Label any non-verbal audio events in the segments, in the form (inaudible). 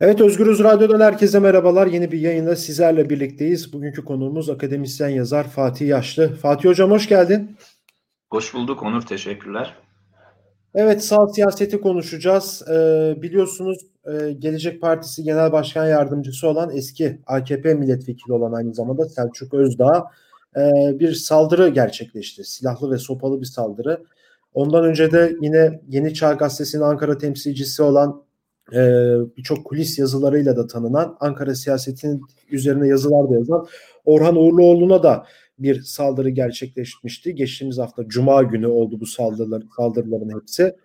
Evet Özgürüz Radyo'dan herkese merhabalar. Yeni bir yayında sizlerle birlikteyiz. Bugünkü konuğumuz akademisyen yazar Fatih Yaşlı. Fatih Hocam hoş geldin. Hoş bulduk Onur, teşekkürler. Evet sağ siyaseti konuşacağız. Ee, biliyorsunuz e, Gelecek Partisi Genel Başkan Yardımcısı olan eski AKP milletvekili olan aynı zamanda Selçuk Özdağ e, bir saldırı gerçekleşti. Silahlı ve sopalı bir saldırı. Ondan önce de yine Yeni Çağ Gazetesi'nin Ankara temsilcisi olan e, birçok kulis yazılarıyla da tanınan Ankara siyasetinin üzerine yazılar da yazan Orhan Uğurluoğlu'na da bir saldırı gerçekleşmişti. Geçtiğimiz hafta Cuma günü oldu bu saldırılar, saldırıların hepsi.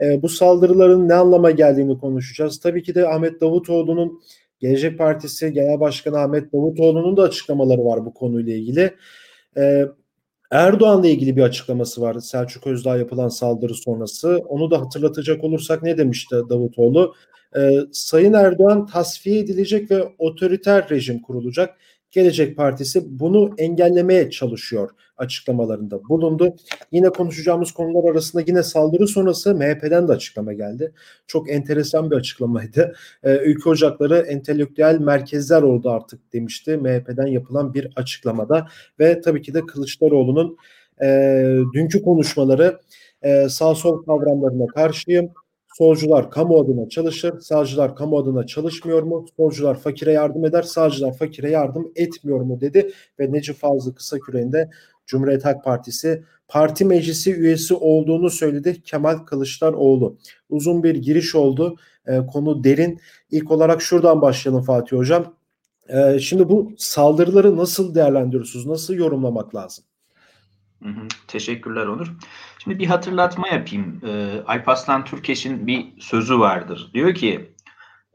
E, bu saldırıların ne anlama geldiğini konuşacağız. Tabii ki de Ahmet Davutoğlu'nun Gelecek Partisi Genel Başkanı Ahmet Davutoğlu'nun da açıklamaları var bu konuyla ilgili. E, Erdoğan'la ilgili bir açıklaması var Selçuk Özdağ yapılan saldırı sonrası. Onu da hatırlatacak olursak ne demişti Davutoğlu? Ee, Sayın Erdoğan tasfiye edilecek ve otoriter rejim kurulacak. Gelecek Partisi bunu engellemeye çalışıyor açıklamalarında bulundu. Yine konuşacağımız konular arasında yine saldırı sonrası MHP'den de açıklama geldi. Çok enteresan bir açıklamaydı. Ee, ülke ocakları entelektüel merkezler oldu artık demişti MHP'den yapılan bir açıklamada. Ve tabii ki de Kılıçdaroğlu'nun e, dünkü konuşmaları e, sağ sol kavramlarına karşıyım Solcular kamu adına çalışır, sağcılar kamu adına çalışmıyor mu? Solcular fakire yardım eder, sağcılar fakire yardım etmiyor mu dedi ve Necip Fazıl Kısaküre'nin de Cumhuriyet Halk Partisi parti meclisi üyesi olduğunu söyledi Kemal Kılıçdaroğlu. Uzun bir giriş oldu. E, konu derin. İlk olarak şuradan başlayalım Fatih Hocam. E, şimdi bu saldırıları nasıl değerlendiriyorsunuz? Nasıl yorumlamak lazım? Teşekkürler Onur. Şimdi bir hatırlatma yapayım. Ee, Alparslan Türkeş'in bir sözü vardır. Diyor ki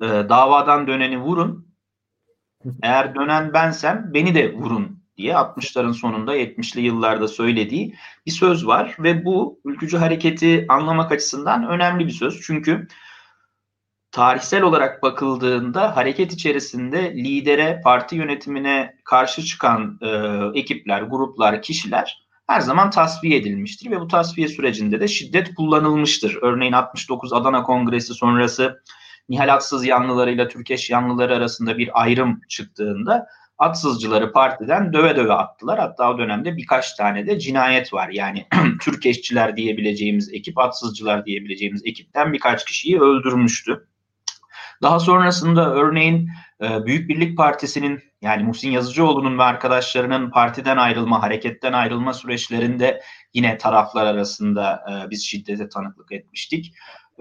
e, davadan döneni vurun. Eğer dönen bensem beni de vurun diye 60'ların sonunda 70'li yıllarda söylediği bir söz var ve bu ülkücü hareketi anlamak açısından önemli bir söz. Çünkü tarihsel olarak bakıldığında hareket içerisinde lidere, parti yönetimine karşı çıkan e, ekipler, gruplar, kişiler her zaman tasfiye edilmiştir ve bu tasfiye sürecinde de şiddet kullanılmıştır. Örneğin 69 Adana Kongresi sonrası Nihal Atsız yanlılarıyla Türkeş yanlıları arasında bir ayrım çıktığında Atsızcıları partiden döve döve attılar. Hatta o dönemde birkaç tane de cinayet var. Yani (clears throat) Türkeşçiler diyebileceğimiz ekip, Atsızcılar diyebileceğimiz ekipten birkaç kişiyi öldürmüştü. Daha sonrasında örneğin Büyük Birlik Partisi'nin yani Muhsin Yazıcıoğlu'nun ve arkadaşlarının partiden ayrılma, hareketten ayrılma süreçlerinde yine taraflar arasında e, biz şiddete tanıklık etmiştik.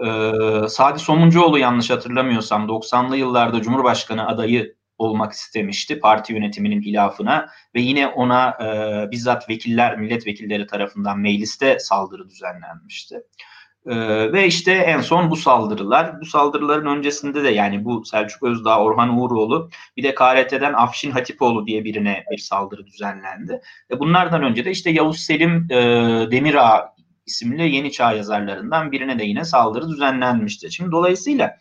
E, Sadi Somuncuoğlu yanlış hatırlamıyorsam 90'lı yıllarda Cumhurbaşkanı adayı olmak istemişti parti yönetiminin hilafına ve yine ona e, bizzat vekiller, milletvekilleri tarafından mecliste saldırı düzenlenmişti. Ee, ve işte en son bu saldırılar. Bu saldırıların öncesinde de yani bu Selçuk Özdağ, Orhan Uğuroğlu bir de KRT'den Afşin Hatipoğlu diye birine bir saldırı düzenlendi. Ve bunlardan önce de işte Yavuz Selim e, Demirağ isimli Yeni Çağ yazarlarından birine de yine saldırı düzenlenmişti. Şimdi dolayısıyla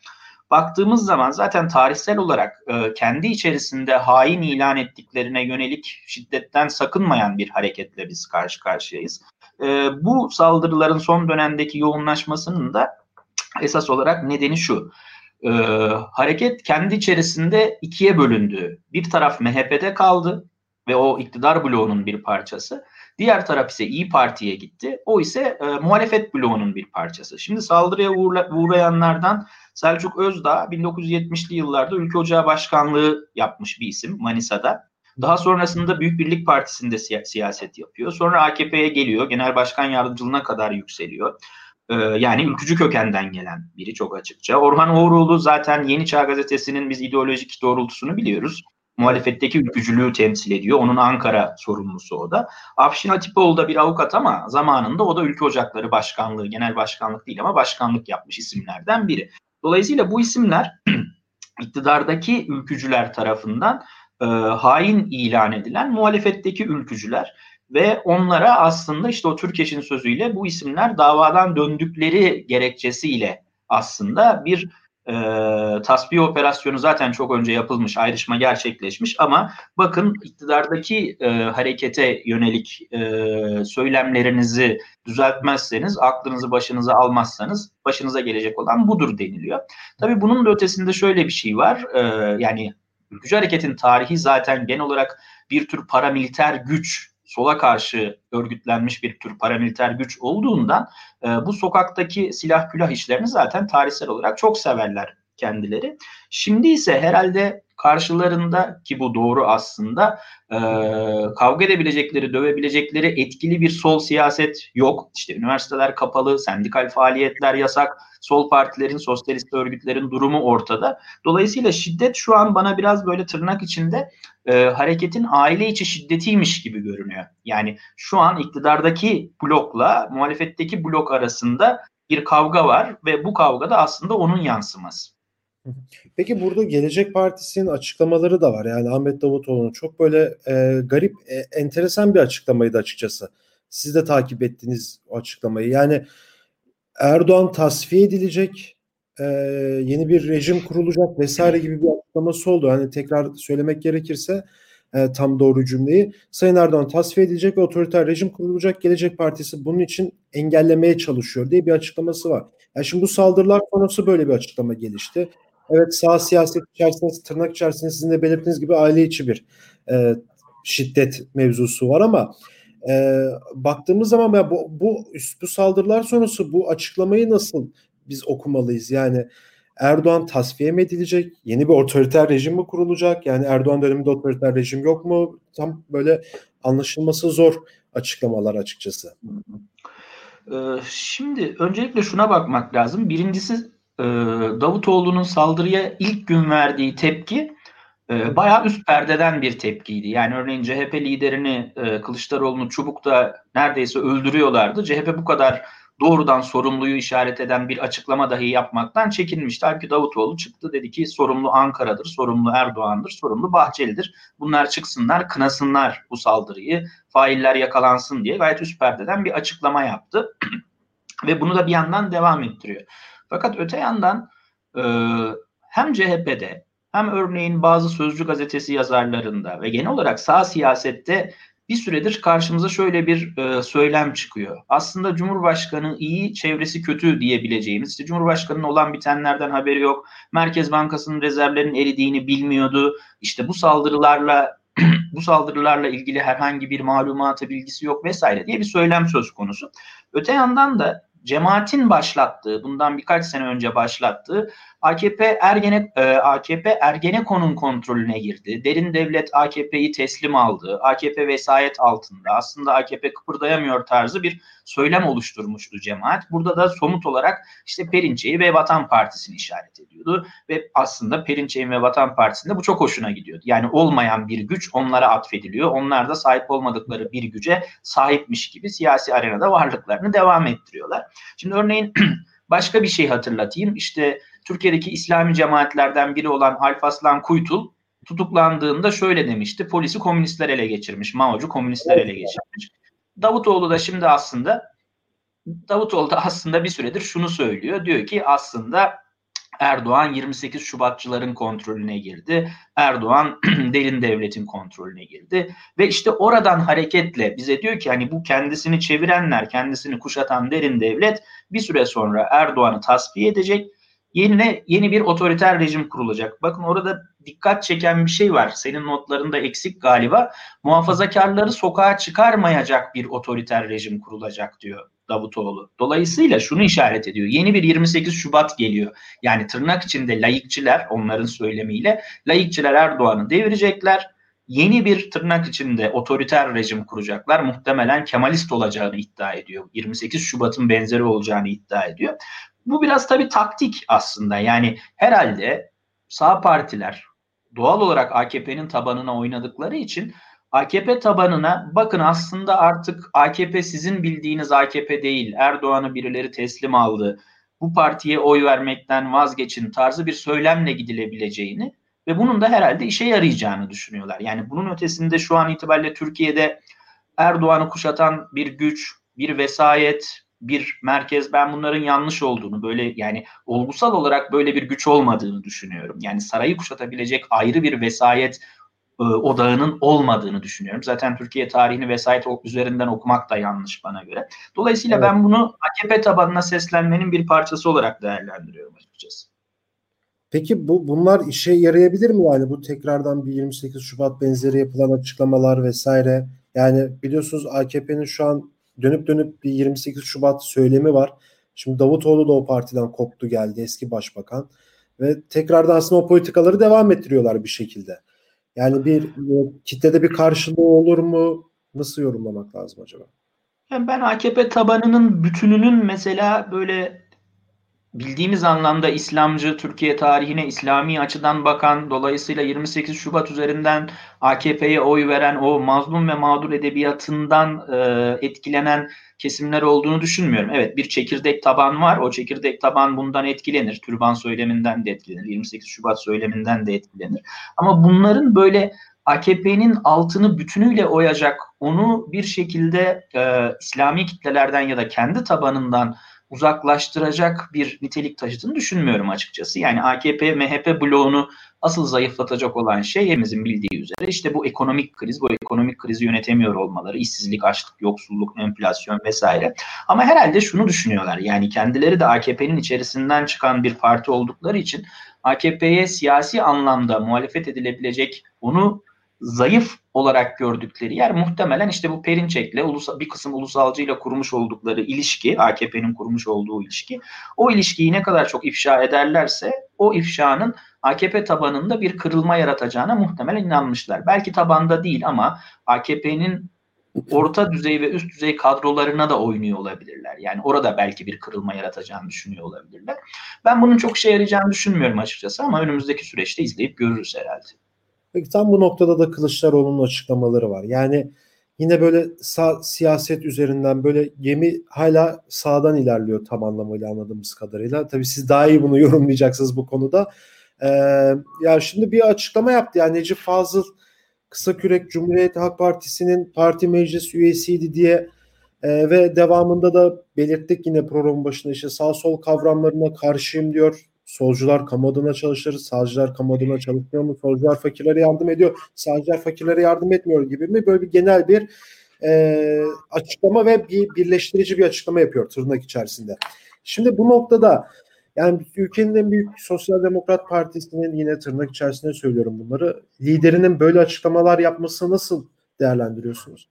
baktığımız zaman zaten tarihsel olarak e, kendi içerisinde hain ilan ettiklerine yönelik şiddetten sakınmayan bir hareketle biz karşı karşıyayız e, bu saldırıların son dönemdeki yoğunlaşmasının da esas olarak nedeni şu. E, hareket kendi içerisinde ikiye bölündü. Bir taraf MHP'de kaldı ve o iktidar bloğunun bir parçası. Diğer taraf ise İyi Parti'ye gitti. O ise e, muhalefet bloğunun bir parçası. Şimdi saldırıya uğra- uğrayanlardan Selçuk Özdağ 1970'li yıllarda Ülke Ocağı Başkanlığı yapmış bir isim Manisa'da. Daha sonrasında Büyük Birlik Partisi'nde siya- siyaset yapıyor. Sonra AKP'ye geliyor. Genel Başkan Yardımcılığına kadar yükseliyor. Ee, yani ülkücü kökenden gelen biri çok açıkça. Orhan Uğuroğlu zaten Yeni Çağ Gazetesi'nin biz ideolojik doğrultusunu biliyoruz. Muhalefetteki ülkücülüğü temsil ediyor. Onun Ankara sorumlusu o da. Afşin Hatipoğlu da bir avukat ama zamanında o da Ülke Ocakları Başkanlığı, genel başkanlık değil ama başkanlık yapmış isimlerden biri. Dolayısıyla bu isimler (clears throat) iktidardaki ülkücüler tarafından e, hain ilan edilen muhalefetteki ülkücüler ve onlara aslında işte o Türkeş'in sözüyle bu isimler davadan döndükleri gerekçesiyle aslında bir e, tasfiye operasyonu zaten çok önce yapılmış, ayrışma gerçekleşmiş ama bakın iktidardaki e, harekete yönelik e, söylemlerinizi düzeltmezseniz, aklınızı başınıza almazsanız başınıza gelecek olan budur deniliyor. Tabii bunun da ötesinde şöyle bir şey var, e, yani ülkücü hareketin tarihi zaten genel olarak bir tür paramiliter güç sola karşı örgütlenmiş bir tür paramiliter güç olduğundan e, bu sokaktaki silah külah işlerini zaten tarihsel olarak çok severler kendileri. Şimdi ise herhalde karşılarında ki bu doğru aslında e, kavga edebilecekleri, dövebilecekleri etkili bir sol siyaset yok. İşte üniversiteler kapalı, sendikal faaliyetler yasak, sol partilerin, sosyalist örgütlerin durumu ortada. Dolayısıyla şiddet şu an bana biraz böyle tırnak içinde e, hareketin aile içi şiddetiymiş gibi görünüyor. Yani şu an iktidardaki blokla muhalefetteki blok arasında bir kavga var ve bu kavga da aslında onun yansıması. Peki burada Gelecek Partisi'nin açıklamaları da var. Yani Ahmet Davutoğlu'nun çok böyle e, garip, e, enteresan bir açıklamaydı açıkçası. Siz de takip ettiğiniz o açıklamayı. Yani Erdoğan tasfiye edilecek, e, yeni bir rejim kurulacak vesaire gibi bir açıklaması oldu. Hani tekrar söylemek gerekirse e, tam doğru cümleyi. Sayın Erdoğan tasfiye edilecek ve otoriter rejim kurulacak. Gelecek Partisi bunun için engellemeye çalışıyor diye bir açıklaması var. Yani şimdi bu saldırılar sonrası böyle bir açıklama gelişti. Evet sağ siyaset içerisinde tırnak içerisinde sizin de belirttiğiniz gibi aile içi bir e, şiddet mevzusu var ama e, baktığımız zaman ya bu, bu bu saldırılar sonrası bu açıklamayı nasıl biz okumalıyız? Yani Erdoğan tasfiye mi edilecek? Yeni bir otoriter rejim mi kurulacak? Yani Erdoğan döneminde otoriter rejim yok mu? Tam böyle anlaşılması zor açıklamalar açıkçası. Şimdi öncelikle şuna bakmak lazım. Birincisi Davutoğlu'nun saldırıya ilk gün verdiği tepki bayağı üst perdeden bir tepkiydi. Yani örneğin CHP liderini Kılıçdaroğlu'nu çubukta neredeyse öldürüyorlardı. CHP bu kadar doğrudan sorumluyu işaret eden bir açıklama dahi yapmaktan çekinmişti. Halbuki Davutoğlu çıktı dedi ki sorumlu Ankara'dır, sorumlu Erdoğan'dır, sorumlu Bahçeli'dir. Bunlar çıksınlar, kınasınlar bu saldırıyı, failler yakalansın diye gayet üst perdeden bir açıklama yaptı. (clears throat) Ve bunu da bir yandan devam ettiriyor. Fakat öte yandan e, hem CHP'de hem örneğin bazı Sözcü gazetesi yazarlarında ve genel olarak sağ siyasette bir süredir karşımıza şöyle bir e, söylem çıkıyor. Aslında Cumhurbaşkanı iyi, çevresi kötü diyebileceğimiz, işte Cumhurbaşkanı'nın olan bitenlerden haberi yok, Merkez Bankası'nın rezervlerinin eridiğini bilmiyordu, işte bu saldırılarla (clears throat) bu saldırılarla ilgili herhangi bir malumatı bilgisi yok vesaire diye bir söylem söz konusu. Öte yandan da cemaatin başlattığı, bundan birkaç sene önce başlattığı AKP Ergene e, AKP Ergenekon'un kontrolüne girdi. Derin devlet AKP'yi teslim aldı. AKP vesayet altında. Aslında AKP kıpırdayamıyor tarzı bir söylem oluşturmuştu cemaat. Burada da somut olarak işte Perinçe'yi ve Vatan Partisi'ni işaret ediyordu ve aslında Perinçe'nin ve Vatan Partisi'nde bu çok hoşuna gidiyordu. Yani olmayan bir güç onlara atfediliyor. Onlar da sahip olmadıkları bir güce sahipmiş gibi siyasi arenada varlıklarını devam ettiriyorlar. Şimdi örneğin (clears throat) başka bir şey hatırlatayım. İşte Türkiye'deki İslami cemaatlerden biri olan Alpaslan Kuytul tutuklandığında şöyle demişti. Polisi komünistler ele geçirmiş. Mao'cu komünistler ele geçirmiş. Davutoğlu da şimdi aslında Davutoğlu da aslında bir süredir şunu söylüyor. Diyor ki aslında Erdoğan 28 Şubatçıların kontrolüne girdi. Erdoğan (clears throat) derin devletin kontrolüne girdi. Ve işte oradan hareketle bize diyor ki hani bu kendisini çevirenler, kendisini kuşatan derin devlet bir süre sonra Erdoğan'ı tasfiye edecek Yeni, yeni bir otoriter rejim kurulacak. Bakın orada dikkat çeken bir şey var. Senin notlarında eksik galiba. Muhafazakarları sokağa çıkarmayacak bir otoriter rejim kurulacak diyor Davutoğlu. Dolayısıyla şunu işaret ediyor. Yeni bir 28 Şubat geliyor. Yani tırnak içinde layıkçiler onların söylemiyle layıkçiler Erdoğan'ı devirecekler. Yeni bir tırnak içinde otoriter rejim kuracaklar. Muhtemelen Kemalist olacağını iddia ediyor. 28 Şubat'ın benzeri olacağını iddia ediyor. Bu biraz tabii taktik aslında. Yani herhalde sağ partiler doğal olarak AKP'nin tabanına oynadıkları için AKP tabanına bakın aslında artık AKP sizin bildiğiniz AKP değil. Erdoğan'ı birileri teslim aldı. Bu partiye oy vermekten vazgeçin tarzı bir söylemle gidilebileceğini ve bunun da herhalde işe yarayacağını düşünüyorlar. Yani bunun ötesinde şu an itibariyle Türkiye'de Erdoğan'ı kuşatan bir güç, bir vesayet, bir merkez ben bunların yanlış olduğunu böyle yani olgusal olarak böyle bir güç olmadığını düşünüyorum. Yani sarayı kuşatabilecek ayrı bir vesayet e, odağının olmadığını düşünüyorum. Zaten Türkiye tarihini vesayet üzerinden okumak da yanlış bana göre. Dolayısıyla evet. ben bunu AKP tabanına seslenmenin bir parçası olarak değerlendiriyorum açıkçası. Peki bu bunlar işe yarayabilir mi yani bu tekrardan bir 28 Şubat benzeri yapılan açıklamalar vesaire? Yani biliyorsunuz AKP'nin şu an dönüp dönüp bir 28 Şubat söylemi var. Şimdi Davutoğlu da o partiden koptu geldi eski başbakan ve tekrardan aslında o politikaları devam ettiriyorlar bir şekilde. Yani bir kitlede bir karşılığı olur mu? Nasıl yorumlamak lazım acaba? Yani ben AKP tabanının bütününün mesela böyle bildiğimiz anlamda İslamcı, Türkiye tarihine İslami açıdan bakan, dolayısıyla 28 Şubat üzerinden AKP'ye oy veren o mazlum ve mağdur edebiyatından e, etkilenen kesimler olduğunu düşünmüyorum. Evet bir çekirdek taban var. O çekirdek taban bundan etkilenir. Türban söyleminden de etkilenir. 28 Şubat söyleminden de etkilenir. Ama bunların böyle AKP'nin altını bütünüyle oyacak, onu bir şekilde e, İslami kitlelerden ya da kendi tabanından uzaklaştıracak bir nitelik taşıdığını düşünmüyorum açıkçası. Yani AKP, MHP bloğunu asıl zayıflatacak olan şey hepimizin bildiği üzere işte bu ekonomik kriz, bu ekonomik krizi yönetemiyor olmaları, işsizlik, açlık, yoksulluk, enflasyon vesaire. Ama herhalde şunu düşünüyorlar yani kendileri de AKP'nin içerisinden çıkan bir parti oldukları için AKP'ye siyasi anlamda muhalefet edilebilecek, onu zayıf olarak gördükleri yer muhtemelen işte bu Perinçek'le bir kısım ulusalcıyla kurmuş oldukları ilişki, AKP'nin kurmuş olduğu ilişki. O ilişkiyi ne kadar çok ifşa ederlerse o ifşanın AKP tabanında bir kırılma yaratacağına muhtemelen inanmışlar. Belki tabanda değil ama AKP'nin orta düzey ve üst düzey kadrolarına da oynuyor olabilirler. Yani orada belki bir kırılma yaratacağını düşünüyor olabilirler. Ben bunun çok şey yarayacağını düşünmüyorum açıkçası ama önümüzdeki süreçte izleyip görürüz herhalde. Tam bu noktada da Kılıçdaroğlu'nun açıklamaları var. Yani yine böyle sağ, siyaset üzerinden böyle gemi hala sağdan ilerliyor tam anlamıyla anladığımız kadarıyla. Tabii siz daha iyi bunu (laughs) yorumlayacaksınız bu konuda. Ee, ya şimdi bir açıklama yaptı. Yani Necip Fazıl Kısakürek Cumhuriyet Halk Partisi'nin parti meclis üyesiydi diye e, ve devamında da belirttik yine program başında işte sağ sol kavramlarına karşıyım diyor solcular kamu adına çalışır, sağcılar kamu adına çalışmıyor mu? Solcular fakirlere yardım ediyor, sağcılar fakirlere yardım etmiyor gibi mi? Böyle bir genel bir e, açıklama ve bir birleştirici bir açıklama yapıyor tırnak içerisinde. Şimdi bu noktada yani ülkenin en büyük Sosyal Demokrat Partisi'nin yine tırnak içerisinde söylüyorum bunları. Liderinin böyle açıklamalar yapması nasıl değerlendiriyorsunuz?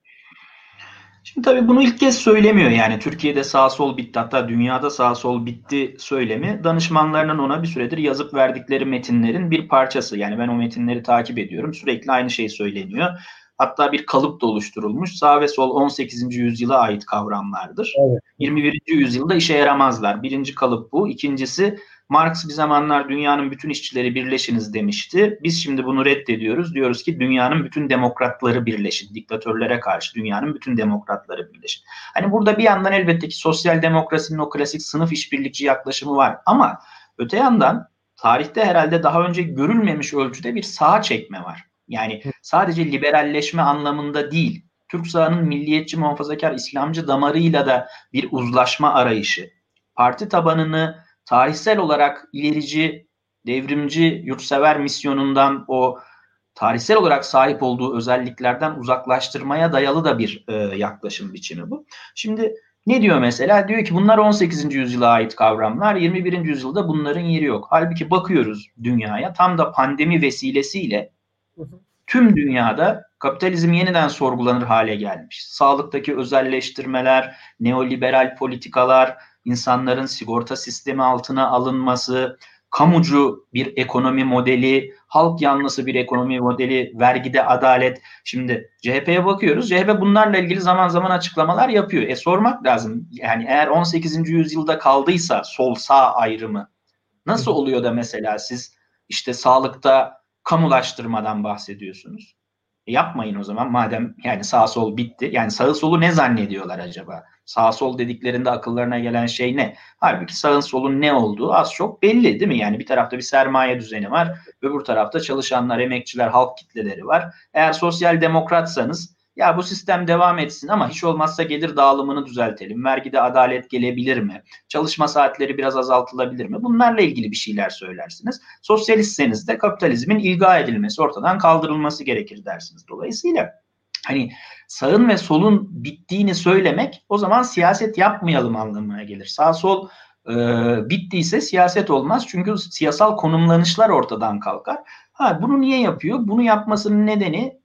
Şimdi tabii bunu ilk kez söylemiyor yani Türkiye'de sağ sol bitti hatta dünyada sağ sol bitti söylemi danışmanlarının ona bir süredir yazıp verdikleri metinlerin bir parçası. Yani ben o metinleri takip ediyorum sürekli aynı şey söyleniyor. Hatta bir kalıp da oluşturulmuş. Sağ ve sol 18. yüzyıla ait kavramlardır. Evet. 21. yüzyılda işe yaramazlar. Birinci kalıp bu. İkincisi Marx bir zamanlar dünyanın bütün işçileri birleşiniz demişti. Biz şimdi bunu reddediyoruz. Diyoruz ki dünyanın bütün demokratları birleşin. Diktatörlere karşı dünyanın bütün demokratları birleşin. Hani burada bir yandan elbette ki sosyal demokrasinin o klasik sınıf işbirlikçi yaklaşımı var. Ama öte yandan tarihte herhalde daha önce görülmemiş ölçüde bir sağa çekme var. Yani sadece liberalleşme anlamında değil. Türk sağının milliyetçi muhafazakar İslamcı damarıyla da bir uzlaşma arayışı. Parti tabanını tarihsel olarak ilerici, devrimci, yurtsever misyonundan o tarihsel olarak sahip olduğu özelliklerden uzaklaştırmaya dayalı da bir e, yaklaşım biçimi bu. Şimdi ne diyor mesela? Diyor ki bunlar 18. yüzyıla ait kavramlar, 21. yüzyılda bunların yeri yok. Halbuki bakıyoruz dünyaya tam da pandemi vesilesiyle tüm dünyada kapitalizm yeniden sorgulanır hale gelmiş. Sağlıktaki özelleştirmeler, neoliberal politikalar, insanların sigorta sistemi altına alınması, kamucu bir ekonomi modeli, halk yanlısı bir ekonomi modeli, vergide adalet. Şimdi CHP'ye bakıyoruz. CHP bunlarla ilgili zaman zaman açıklamalar yapıyor. E sormak lazım. Yani eğer 18. yüzyılda kaldıysa sol sağ ayrımı nasıl oluyor da mesela siz işte sağlıkta kamulaştırmadan bahsediyorsunuz? E yapmayın o zaman madem yani sağ sol bitti. Yani sağ solu ne zannediyorlar acaba? Sağ sol dediklerinde akıllarına gelen şey ne? Halbuki sağın solun ne olduğu az çok belli değil mi? Yani bir tarafta bir sermaye düzeni var. Öbür tarafta çalışanlar, emekçiler, halk kitleleri var. Eğer sosyal demokratsanız ya bu sistem devam etsin ama hiç olmazsa gelir dağılımını düzeltelim. Vergide adalet gelebilir mi? Çalışma saatleri biraz azaltılabilir mi? Bunlarla ilgili bir şeyler söylersiniz. Sosyalistseniz de kapitalizmin ilga edilmesi, ortadan kaldırılması gerekir dersiniz. Dolayısıyla hani sağın ve solun bittiğini söylemek o zaman siyaset yapmayalım anlamına gelir. Sağ sol e, bittiyse siyaset olmaz. Çünkü siyasal konumlanışlar ortadan kalkar. Ha bunu niye yapıyor? Bunu yapmasının nedeni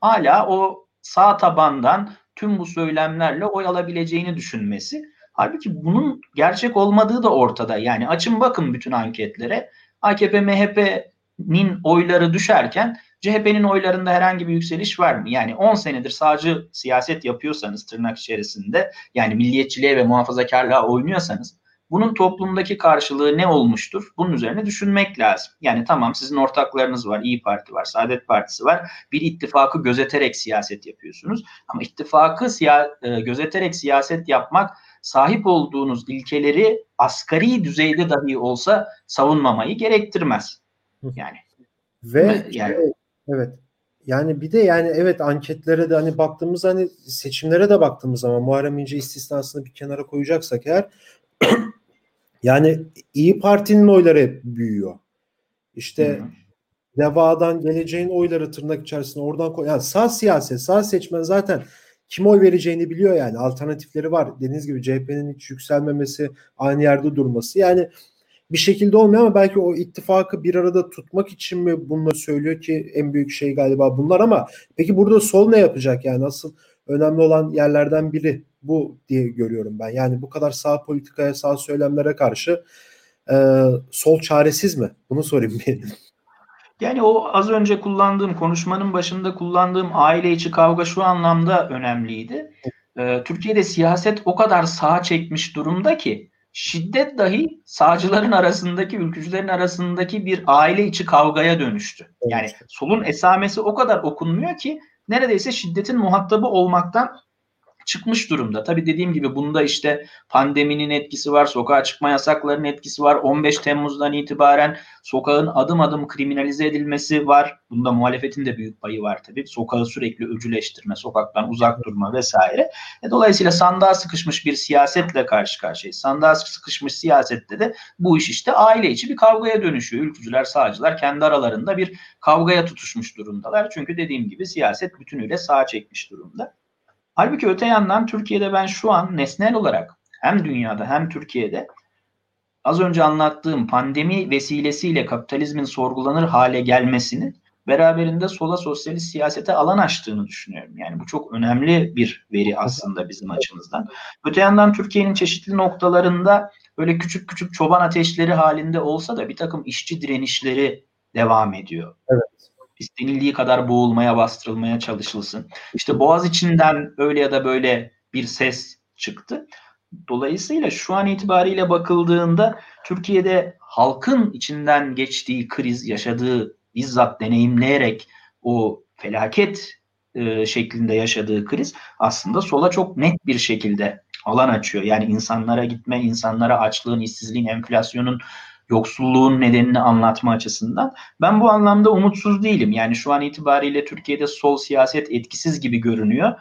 hala o sağ tabandan tüm bu söylemlerle oy alabileceğini düşünmesi. Halbuki bunun gerçek olmadığı da ortada. Yani açın bakın bütün anketlere. AKP MHP'nin oyları düşerken CHP'nin oylarında herhangi bir yükseliş var mı? Yani 10 senedir sağcı siyaset yapıyorsanız tırnak içerisinde yani milliyetçiliğe ve muhafazakarlığa oynuyorsanız bunun toplumdaki karşılığı ne olmuştur? Bunun üzerine düşünmek lazım. Yani tamam sizin ortaklarınız var, İyi Parti var, Saadet Partisi var. Bir ittifakı gözeterek siyaset yapıyorsunuz. Ama ittifakı siya- e, gözeterek siyaset yapmak sahip olduğunuz ilkeleri asgari düzeyde dahi olsa savunmamayı gerektirmez. Yani ve yani evet. Yani bir de yani evet anketlere de hani baktığımız hani seçimlere de baktığımız zaman Muharrem İnce istisnasını bir kenara koyacaksak eğer (clears throat) yani İyi Parti'nin oyları hep büyüyor. İşte Hı-hı. Deva'dan geleceğin oyları tırnak içerisinde oradan koy. Yani sağ siyaset, sağ seçmen zaten kim oy vereceğini biliyor yani. Alternatifleri var. Dediğiniz gibi CHP'nin hiç yükselmemesi, aynı yerde durması. Yani bir şekilde olmuyor ama belki o ittifakı bir arada tutmak için mi bunları söylüyor ki en büyük şey galiba bunlar ama peki burada sol ne yapacak yani asıl önemli olan yerlerden biri bu diye görüyorum ben. Yani bu kadar sağ politikaya, sağ söylemlere karşı e, sol çaresiz mi? Bunu sorayım bir. Yani o az önce kullandığım konuşmanın başında kullandığım aile içi kavga şu anlamda önemliydi. Ee, Türkiye'de siyaset o kadar sağa çekmiş durumda ki şiddet dahi sağcıların arasındaki, ülkücülerin arasındaki bir aile içi kavgaya dönüştü. Yani solun esamesi o kadar okunmuyor ki neredeyse şiddetin muhatabı olmaktan çıkmış durumda. Tabii dediğim gibi bunda işte pandeminin etkisi var, sokağa çıkma yasaklarının etkisi var. 15 Temmuz'dan itibaren sokağın adım adım kriminalize edilmesi var. Bunda muhalefetin de büyük payı var tabii. Sokağı sürekli öcüleştirme, sokaktan uzak durma vesaire. E, dolayısıyla sandığa sıkışmış bir siyasetle karşı karşıyayız. Sandığa sıkışmış siyasette de bu iş işte aile içi bir kavgaya dönüşüyor. Ülkücüler, sağcılar kendi aralarında bir kavgaya tutuşmuş durumdalar. Çünkü dediğim gibi siyaset bütünüyle sağa çekmiş durumda. Halbuki öte yandan Türkiye'de ben şu an nesnel olarak hem dünyada hem Türkiye'de az önce anlattığım pandemi vesilesiyle kapitalizmin sorgulanır hale gelmesinin beraberinde sola sosyalist siyasete alan açtığını düşünüyorum. Yani bu çok önemli bir veri aslında bizim açımızdan. Öte yandan Türkiye'nin çeşitli noktalarında böyle küçük küçük çoban ateşleri halinde olsa da bir takım işçi direnişleri devam ediyor. Evet istenildiği kadar boğulmaya, bastırılmaya çalışılsın. İşte Boğaz içinden öyle ya da böyle bir ses çıktı. Dolayısıyla şu an itibariyle bakıldığında Türkiye'de halkın içinden geçtiği kriz, yaşadığı bizzat deneyimleyerek o felaket e, şeklinde yaşadığı kriz aslında sola çok net bir şekilde alan açıyor. Yani insanlara gitme, insanlara açlığın, işsizliğin, enflasyonun yoksulluğun nedenini anlatma açısından. Ben bu anlamda umutsuz değilim. Yani şu an itibariyle Türkiye'de sol siyaset etkisiz gibi görünüyor.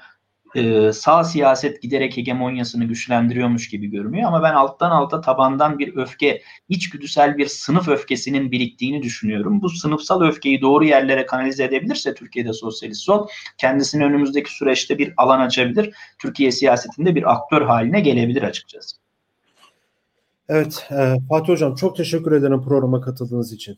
Ee, sağ siyaset giderek hegemonyasını güçlendiriyormuş gibi görünüyor ama ben alttan alta tabandan bir öfke, içgüdüsel bir sınıf öfkesinin biriktiğini düşünüyorum. Bu sınıfsal öfkeyi doğru yerlere kanalize edebilirse Türkiye'de sosyalist sol kendisini önümüzdeki süreçte bir alan açabilir. Türkiye siyasetinde bir aktör haline gelebilir açıkçası. Evet, e, Fatih Hocam çok teşekkür ederim programa katıldığınız için.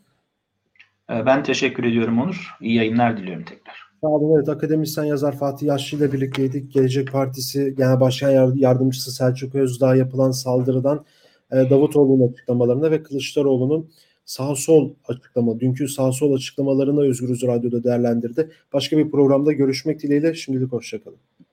E, ben teşekkür ediyorum Onur. İyi yayınlar diliyorum tekrar. Sağ olun. Evet, akademisyen yazar Fatih Yaşlı ile birlikteydik. Gelecek Partisi Genel Başkan Yardımcısı Selçuk Özdağ yapılan saldırıdan e, Davutoğlu'nun açıklamalarına ve Kılıçdaroğlu'nun sağ sol açıklama, dünkü sağ sol açıklamalarını Özgürüz Radyo'da değerlendirdi. Başka bir programda görüşmek dileğiyle şimdilik hoşçakalın.